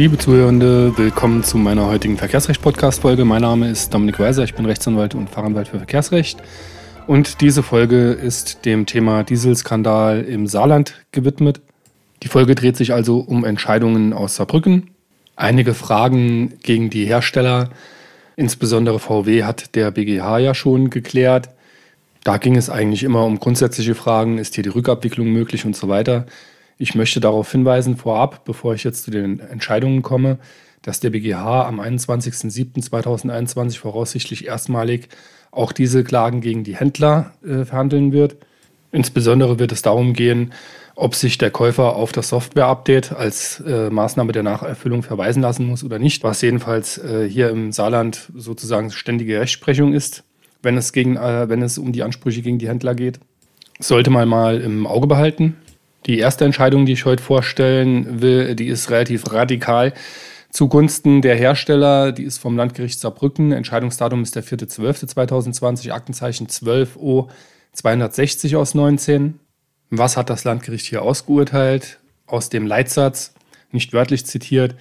Liebe Zuhörende, willkommen zu meiner heutigen Verkehrsrecht-Podcast-Folge. Mein Name ist Dominik Weiser, ich bin Rechtsanwalt und Fachanwalt für Verkehrsrecht. Und diese Folge ist dem Thema Dieselskandal im Saarland gewidmet. Die Folge dreht sich also um Entscheidungen aus Saarbrücken. Einige Fragen gegen die Hersteller, insbesondere VW, hat der BGH ja schon geklärt. Da ging es eigentlich immer um grundsätzliche Fragen, ist hier die Rückabwicklung möglich und so weiter. Ich möchte darauf hinweisen, vorab, bevor ich jetzt zu den Entscheidungen komme, dass der BGH am 21.07.2021 voraussichtlich erstmalig auch diese Klagen gegen die Händler äh, verhandeln wird. Insbesondere wird es darum gehen, ob sich der Käufer auf das Software-Update als äh, Maßnahme der Nacherfüllung verweisen lassen muss oder nicht, was jedenfalls äh, hier im Saarland sozusagen ständige Rechtsprechung ist, wenn es, gegen, äh, wenn es um die Ansprüche gegen die Händler geht. Sollte man mal im Auge behalten. Die erste Entscheidung, die ich heute vorstellen will, die ist relativ radikal zugunsten der Hersteller. Die ist vom Landgericht Saarbrücken. Entscheidungsdatum ist der 4.12.2020, Aktenzeichen 12O 260 aus 19. Was hat das Landgericht hier ausgeurteilt? Aus dem Leitsatz, nicht wörtlich zitiert,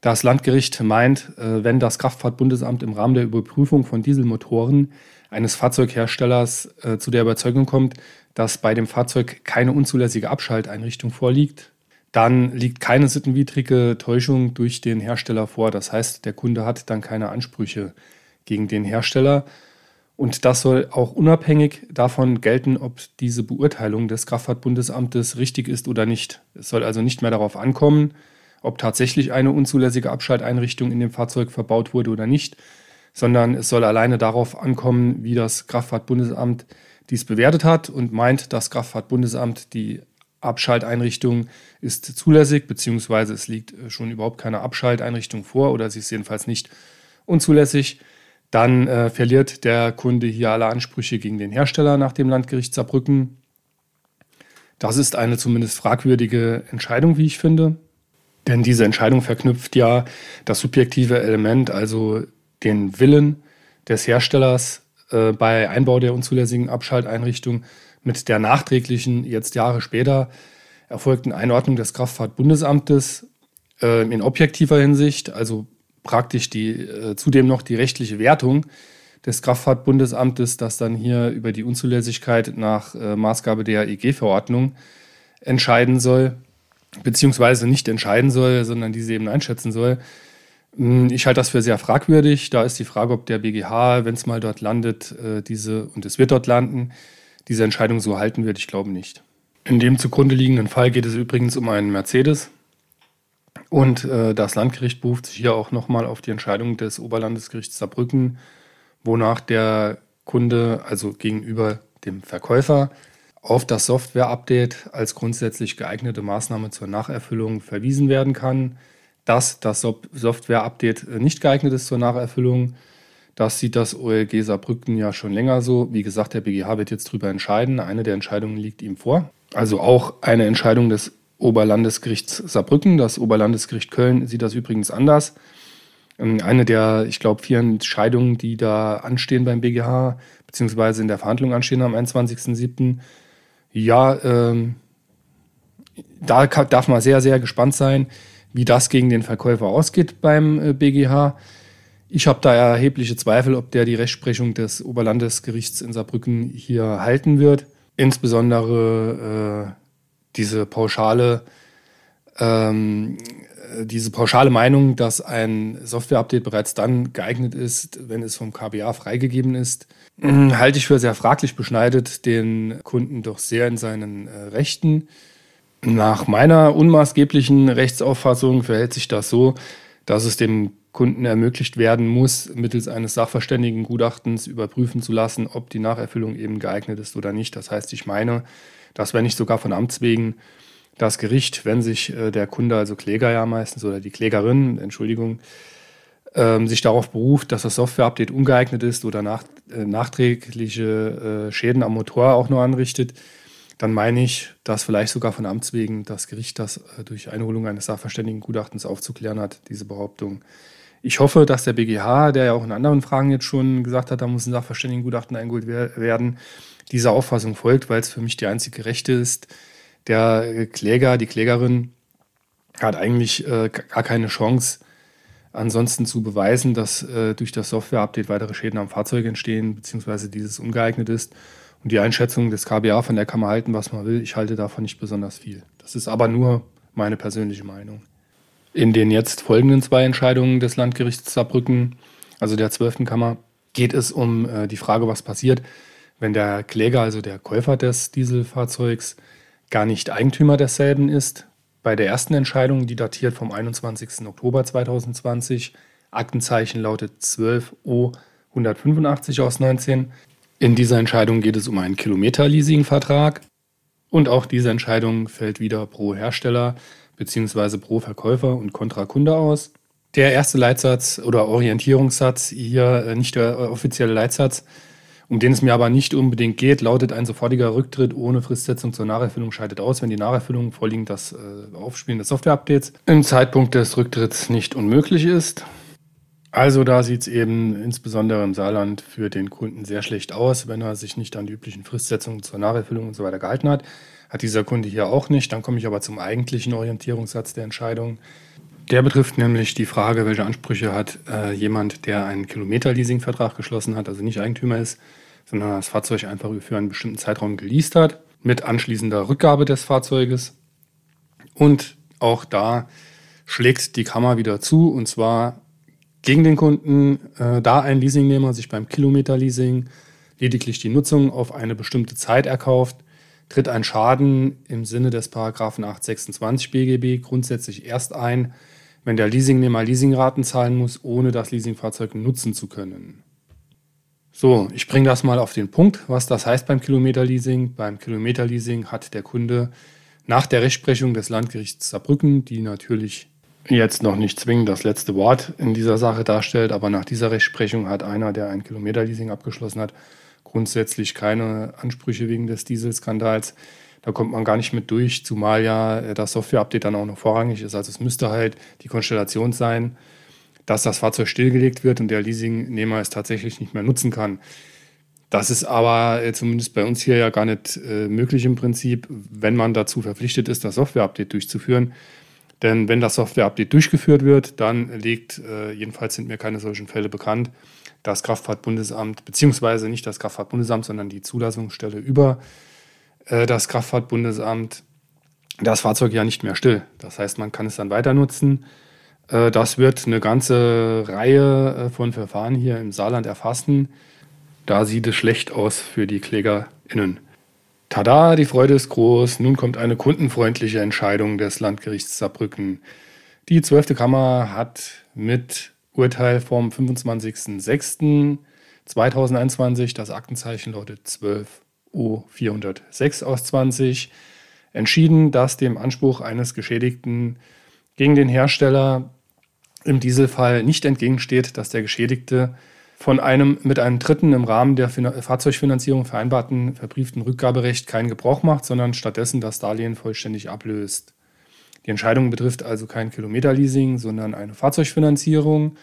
das Landgericht meint, äh, wenn das Kraftfahrtbundesamt im Rahmen der Überprüfung von Dieselmotoren eines Fahrzeugherstellers äh, zu der Überzeugung kommt, dass bei dem Fahrzeug keine unzulässige Abschalteinrichtung vorliegt, dann liegt keine sittenwidrige Täuschung durch den Hersteller vor. Das heißt, der Kunde hat dann keine Ansprüche gegen den Hersteller. Und das soll auch unabhängig davon gelten, ob diese Beurteilung des Kraftfahrtbundesamtes richtig ist oder nicht. Es soll also nicht mehr darauf ankommen, ob tatsächlich eine unzulässige Abschalteinrichtung in dem Fahrzeug verbaut wurde oder nicht, sondern es soll alleine darauf ankommen, wie das Kraftfahrtbundesamt dies bewertet hat und meint, das Kraftfahrtbundesamt, die Abschalteinrichtung ist zulässig, beziehungsweise es liegt äh, schon überhaupt keine Abschalteinrichtung vor oder sie ist jedenfalls nicht unzulässig, dann äh, verliert der Kunde hier alle Ansprüche gegen den Hersteller nach dem Landgericht Saarbrücken. Das ist eine zumindest fragwürdige Entscheidung, wie ich finde. Denn diese Entscheidung verknüpft ja das subjektive Element, also den Willen des Herstellers äh, bei Einbau der unzulässigen Abschalteinrichtung mit der nachträglichen, jetzt Jahre später erfolgten Einordnung des Kraftfahrtbundesamtes äh, in objektiver Hinsicht, also praktisch die, äh, zudem noch die rechtliche Wertung des Kraftfahrtbundesamtes, das dann hier über die Unzulässigkeit nach äh, Maßgabe der EG-Verordnung entscheiden soll, beziehungsweise nicht entscheiden soll, sondern diese eben einschätzen soll. Hm, ich halte das für sehr fragwürdig. Da ist die Frage, ob der BGH, wenn es mal dort landet, äh, diese, und es wird dort landen, diese Entscheidung so halten wird. Ich glaube nicht. In dem zugrunde liegenden Fall geht es übrigens um einen Mercedes. Und äh, das Landgericht beruft sich hier auch nochmal auf die Entscheidung des Oberlandesgerichts Saarbrücken, wonach der Kunde, also gegenüber dem Verkäufer, auf das Software-Update als grundsätzlich geeignete Maßnahme zur Nacherfüllung verwiesen werden kann dass das Software-Update äh, nicht geeignet ist zur Nacherfüllung. Das sieht das OLG Saarbrücken ja schon länger so. Wie gesagt, der BGH wird jetzt darüber entscheiden. Eine der Entscheidungen liegt ihm vor. Also auch eine Entscheidung des Oberlandesgerichts Saarbrücken. Das Oberlandesgericht Köln sieht das übrigens anders. Ähm, eine der, ich glaube, vier Entscheidungen, die da anstehen beim BGH, beziehungsweise in der Verhandlung anstehen am 21.07. Ja, ähm, da darf man sehr, sehr gespannt sein wie das gegen den Verkäufer ausgeht beim BGH. Äh, ich habe da erhebliche Zweifel, ob der die Rechtsprechung des Oberlandesgerichts in Saarbrücken hier halten wird. Insbesondere äh, diese pauschale, ähm, diese pauschale Meinung, dass ein Software-Update bereits dann geeignet ist, wenn es vom KBA freigegeben ist, halte ich für sehr fraglich, beschneidet den Kunden doch sehr in seinen äh, Rechten. Nach meiner unmaßgeblichen Rechtsauffassung verhält sich das so, dass es dem Kunden ermöglicht werden muss, mittels eines Sachverständigengutachtens überprüfen zu lassen, ob die Nacherfüllung eben geeignet ist oder nicht. Das heißt, ich meine, dass wenn nicht sogar von Amts wegen das Gericht, wenn sich äh, der Kunde, also Kläger ja meistens oder die Klägerin, Entschuldigung, ähm, sich darauf beruft, dass das Software-Update ungeeignet ist oder äh, nachträgliche äh, Schäden am Motor auch nur anrichtet, dann meine ich, dass vielleicht sogar von Amts wegen das Gericht das äh, durch Einholung eines Sachverständigengutachtens aufzuklären hat, diese Behauptung. Ich hoffe, dass der BGH, der ja auch in anderen Fragen jetzt schon gesagt hat, da muss ein Sachverständigengutachten eingeholt werden, dieser Auffassung folgt, weil es für mich die einzige Rechte ist, der Kläger, die Klägerin hat eigentlich äh, gar keine Chance, ansonsten zu beweisen, dass äh, durch das Software-Update weitere Schäden am Fahrzeug entstehen, beziehungsweise dieses ungeeignet ist. Und die Einschätzung des KBA, von der kann man halten, was man will. Ich halte davon nicht besonders viel. Das ist aber nur meine persönliche Meinung. In den jetzt folgenden zwei Entscheidungen des Landgerichts Saarbrücken, also der 12. Kammer, geht es um äh, die Frage, was passiert, wenn der Kläger, also der Käufer des Dieselfahrzeugs, gar nicht Eigentümer desselben ist. Bei der ersten Entscheidung, die datiert vom 21. Oktober 2020, Aktenzeichen lautet 12O 185 aus 19. In dieser Entscheidung geht es um einen Kilometer-Leasing-Vertrag. Und auch diese Entscheidung fällt wieder pro Hersteller bzw. pro Verkäufer und kontra Kunde aus. Der erste Leitsatz oder Orientierungssatz, hier äh, nicht der offizielle Leitsatz, um den es mir aber nicht unbedingt geht, lautet ein sofortiger Rücktritt ohne Fristsetzung zur Nacherfüllung scheidet aus, wenn die Nacherfüllung vorliegend das äh, Aufspielen des Software-Updates im Zeitpunkt des Rücktritts nicht unmöglich ist. Also da sieht es eben insbesondere im Saarland für den Kunden sehr schlecht aus, wenn er sich nicht an die üblichen Fristsetzungen zur Nacherfüllung und so weiter gehalten hat. Hat dieser Kunde hier auch nicht. Dann komme ich aber zum eigentlichen Orientierungssatz der Entscheidung. Der betrifft nämlich die Frage, welche Ansprüche hat äh, jemand, der einen Kilometer-Leasing-Vertrag geschlossen hat, also nicht Eigentümer ist, sondern das Fahrzeug einfach für einen bestimmten Zeitraum geleast hat, mit anschließender Rückgabe des Fahrzeuges. Und auch da schlägt die Kammer wieder zu, und zwar gegen den Kunden, äh, da ein Leasingnehmer sich beim Kilometer-Leasing lediglich die Nutzung auf eine bestimmte Zeit erkauft, tritt ein Schaden im Sinne des Paragraphen 826 BGB grundsätzlich erst ein, wenn der Leasingnehmer Leasingraten zahlen muss, ohne das Leasingfahrzeug nutzen zu können. So, ich bringe das mal auf den Punkt, was das heißt beim Kilometerleasing. Beim Kilometerleasing hat der Kunde nach der Rechtsprechung des Landgerichts Saarbrücken, die natürlich jetzt noch nicht zwingend das letzte Wort in dieser Sache darstellt, aber nach dieser Rechtsprechung hat einer, der ein Kilometerleasing abgeschlossen hat, grundsätzlich keine Ansprüche wegen des Dieselskandals. Da kommt man gar nicht mit durch, zumal ja das Software-Update dann auch noch vorrangig ist. Also es müsste halt die Konstellation sein, dass das Fahrzeug stillgelegt wird und der Leasingnehmer es tatsächlich nicht mehr nutzen kann. Das ist aber äh, zumindest bei uns hier ja gar nicht äh, möglich im Prinzip, wenn man dazu verpflichtet ist, das Software-Update durchzuführen. Denn wenn das Software-Update durchgeführt wird, dann legt, äh, jedenfalls sind mir keine solchen Fälle bekannt, das Kraftfahrtbundesamt, beziehungsweise nicht das Kraftfahrtbundesamt, sondern die Zulassungsstelle über äh, das Kraftfahrtbundesamt das Fahrzeug ja nicht mehr still. Das heißt, man kann es dann weiter nutzen. Äh, das wird eine ganze Reihe von Verfahren hier im Saarland erfassen. Da sieht es schlecht aus für die KlägerInnen. Tada, die Freude ist groß. Nun kommt eine kundenfreundliche Entscheidung des Landgerichts Saarbrücken. Die 12. Kammer hat mit Urteil vom 25.06.2021, das Aktenzeichen lautet 12O406 aus 20, entschieden, dass dem Anspruch eines Geschädigten gegen den Hersteller im Dieselfall nicht entgegensteht, dass der Geschädigte von einem mit einem Dritten im Rahmen der Fahrzeugfinanzierung vereinbarten verbrieften Rückgaberecht keinen Gebrauch macht, sondern stattdessen das Darlehen vollständig ablöst. Die Entscheidung betrifft also kein Kilometerleasing, sondern eine Fahrzeugfinanzierung.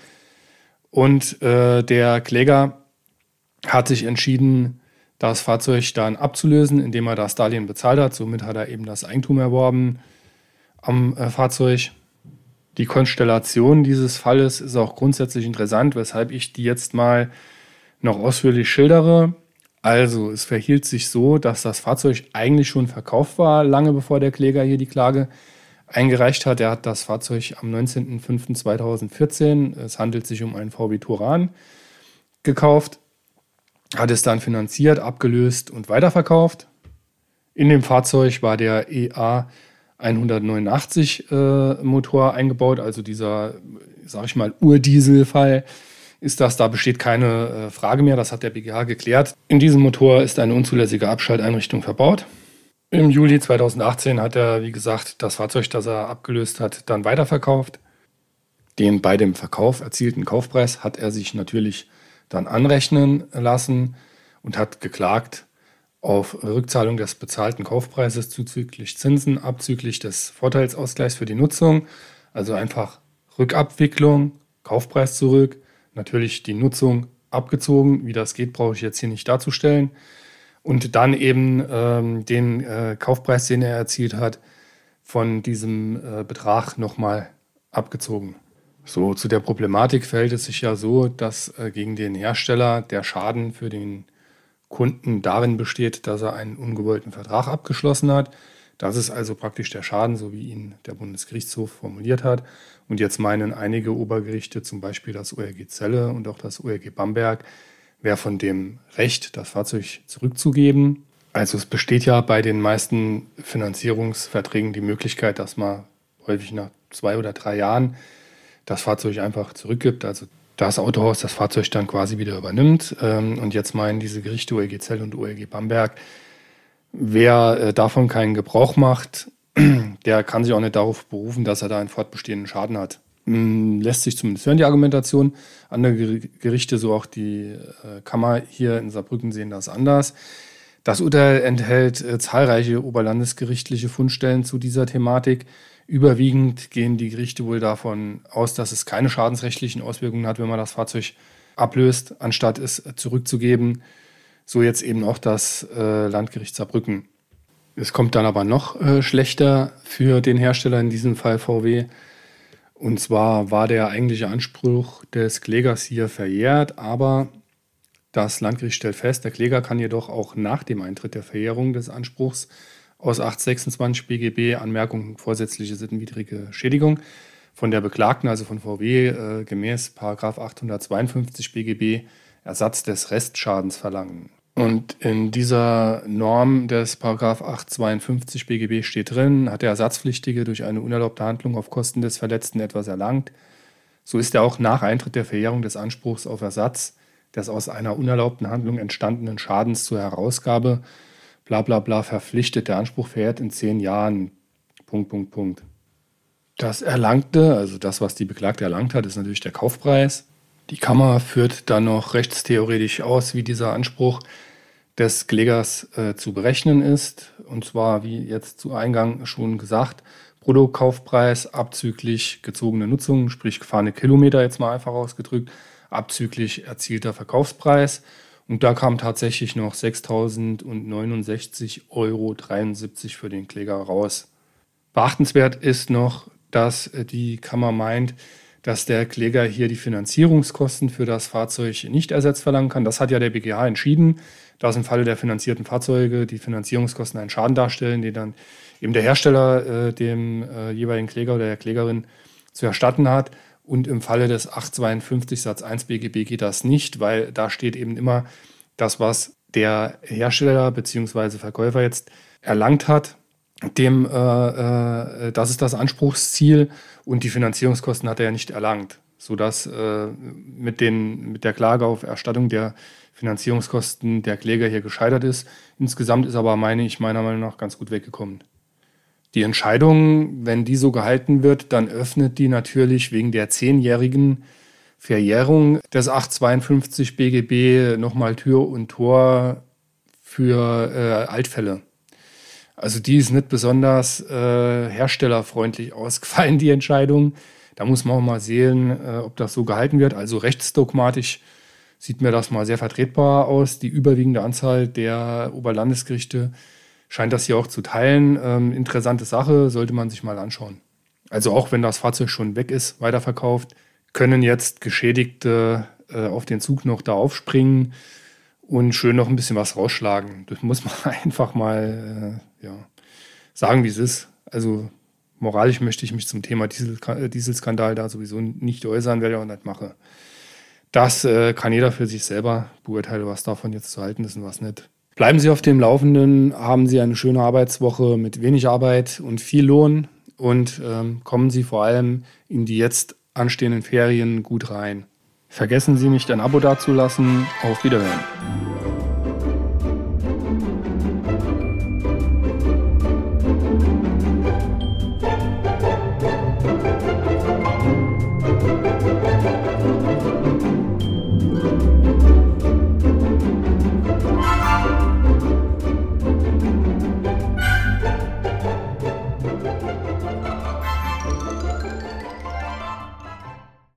Und äh, der Kläger hat sich entschieden, das Fahrzeug dann abzulösen, indem er das Darlehen bezahlt hat. Somit hat er eben das Eigentum erworben am äh, Fahrzeug. Die Konstellation dieses Falles ist auch grundsätzlich interessant, weshalb ich die jetzt mal noch ausführlich schildere. Also, es verhielt sich so, dass das Fahrzeug eigentlich schon verkauft war, lange bevor der Kläger hier die Klage eingereicht hat. Er hat das Fahrzeug am 19.05.2014, es handelt sich um einen VW Touran, gekauft, hat es dann finanziert, abgelöst und weiterverkauft. In dem Fahrzeug war der EA 189 äh, Motor eingebaut, also dieser, sag ich mal, Urdieselfall ist das, da besteht keine äh, Frage mehr, das hat der BGH geklärt. In diesem Motor ist eine unzulässige Abschalteinrichtung verbaut. Im Juli 2018 hat er, wie gesagt, das Fahrzeug, das er abgelöst hat, dann weiterverkauft. Den bei dem Verkauf erzielten Kaufpreis hat er sich natürlich dann anrechnen lassen und hat geklagt auf Rückzahlung des bezahlten Kaufpreises zuzüglich Zinsen, abzüglich des Vorteilsausgleichs für die Nutzung, also einfach Rückabwicklung, Kaufpreis zurück, natürlich die Nutzung abgezogen. Wie das geht, brauche ich jetzt hier nicht darzustellen. Und dann eben ähm, den äh, Kaufpreis, den er erzielt hat, von diesem äh, Betrag nochmal abgezogen. So, zu der Problematik verhält es sich ja so, dass äh, gegen den Hersteller der Schaden für den Kunden darin besteht, dass er einen ungewollten Vertrag abgeschlossen hat. Das ist also praktisch der Schaden, so wie ihn der Bundesgerichtshof formuliert hat. Und jetzt meinen einige Obergerichte, zum Beispiel das ORG Celle und auch das ORG Bamberg, wäre von dem Recht, das Fahrzeug zurückzugeben. Also es besteht ja bei den meisten Finanzierungsverträgen die Möglichkeit, dass man häufig nach zwei oder drei Jahren das Fahrzeug einfach zurückgibt. Also das Autohaus das Fahrzeug dann quasi wieder übernimmt. Ähm, und jetzt meinen diese Gerichte OLG Zell und OLG Bamberg, wer äh, davon keinen Gebrauch macht, der kann sich auch nicht darauf berufen, dass er da einen fortbestehenden Schaden hat. Hm, lässt sich zumindest hören, die Argumentation. Andere Gerichte, so auch die äh, Kammer hier in Saarbrücken, sehen das anders. Das Urteil enthält äh, zahlreiche oberlandesgerichtliche Fundstellen zu dieser Thematik. Überwiegend gehen die Gerichte wohl davon aus, dass es keine schadensrechtlichen Auswirkungen hat, wenn man das Fahrzeug ablöst, anstatt es zurückzugeben. So jetzt eben auch das äh, Landgericht Saarbrücken. Es kommt dann aber noch äh, schlechter für den Hersteller, in diesem Fall VW. Und zwar war der eigentliche Anspruch des Klägers hier verjährt, aber das Landgericht stellt fest, der Kläger kann jedoch auch nach dem Eintritt der Verjährung des Anspruchs aus 826 BGB Anmerkung vorsätzliche sittenwidrige Schädigung von der Beklagten, also von VW, äh, gemäß 852 BGB Ersatz des Restschadens verlangen. Und in dieser Norm des Paragraph 852 BGB steht drin, hat der Ersatzpflichtige durch eine unerlaubte Handlung auf Kosten des Verletzten etwas erlangt, so ist er auch nach Eintritt der Verjährung des Anspruchs auf Ersatz des aus einer unerlaubten Handlung entstandenen Schadens zur Herausgabe bla bla bla verpflichtet. Der Anspruch verjährt in zehn Jahren. Punkt, Punkt, Punkt. Das Erlangte, also das, was die Beklagte erlangt hat, ist natürlich der Kaufpreis. Die Kammer führt dann noch rechtstheoretisch aus, wie dieser Anspruch des Klägers äh, zu berechnen ist. Und zwar, wie jetzt zu Eingang schon gesagt, Bruttokaufpreis abzüglich gezogene Nutzung, sprich gefahrene Kilometer jetzt mal einfach ausgedrückt, abzüglich erzielter Verkaufspreis. Und da kam tatsächlich noch 6.069,73 Euro für den Kläger raus. Beachtenswert ist noch, dass äh, die Kammer meint, dass der Kläger hier die Finanzierungskosten für das Fahrzeug nicht ersetzt verlangen kann. Das hat ja der BGH entschieden, dass im Falle der finanzierten Fahrzeuge die Finanzierungskosten einen Schaden darstellen, den dann eben der Hersteller äh, dem äh, jeweiligen Kläger oder der Klägerin zu erstatten hat. Und im Falle des 852 Satz 1 BGB geht das nicht, weil da steht eben immer das, was der Hersteller bzw. Verkäufer jetzt erlangt hat, dem, äh, äh, das ist das Anspruchsziel und die Finanzierungskosten hat er ja nicht erlangt, sodass äh, mit, den, mit der Klage auf Erstattung der Finanzierungskosten der Kläger hier gescheitert ist. Insgesamt ist aber, meine ich, meiner Meinung nach ganz gut weggekommen. Die Entscheidung, wenn die so gehalten wird, dann öffnet die natürlich wegen der zehnjährigen Verjährung des 852 BGB nochmal Tür und Tor für äh, Altfälle. Also die ist nicht besonders äh, herstellerfreundlich ausgefallen, die Entscheidung. Da muss man auch mal sehen, äh, ob das so gehalten wird. Also rechtsdogmatisch sieht mir das mal sehr vertretbar aus. Die überwiegende Anzahl der Oberlandesgerichte scheint das hier auch zu teilen. Ähm, interessante Sache, sollte man sich mal anschauen. Also auch wenn das Fahrzeug schon weg ist, weiterverkauft, können jetzt Geschädigte äh, auf den Zug noch da aufspringen und schön noch ein bisschen was rausschlagen. Das muss man einfach mal äh, ja, sagen, wie es ist. Also moralisch möchte ich mich zum Thema äh, Dieselskandal da sowieso nicht äußern, werde ich auch nicht mache. Das äh, kann jeder für sich selber beurteilen, was davon jetzt zu halten ist und was nicht. Bleiben Sie auf dem Laufenden, haben Sie eine schöne Arbeitswoche mit wenig Arbeit und viel Lohn und ähm, kommen Sie vor allem in die jetzt anstehenden Ferien gut rein. Vergessen Sie nicht, ein Abo dazulassen. Auf Wiederhören.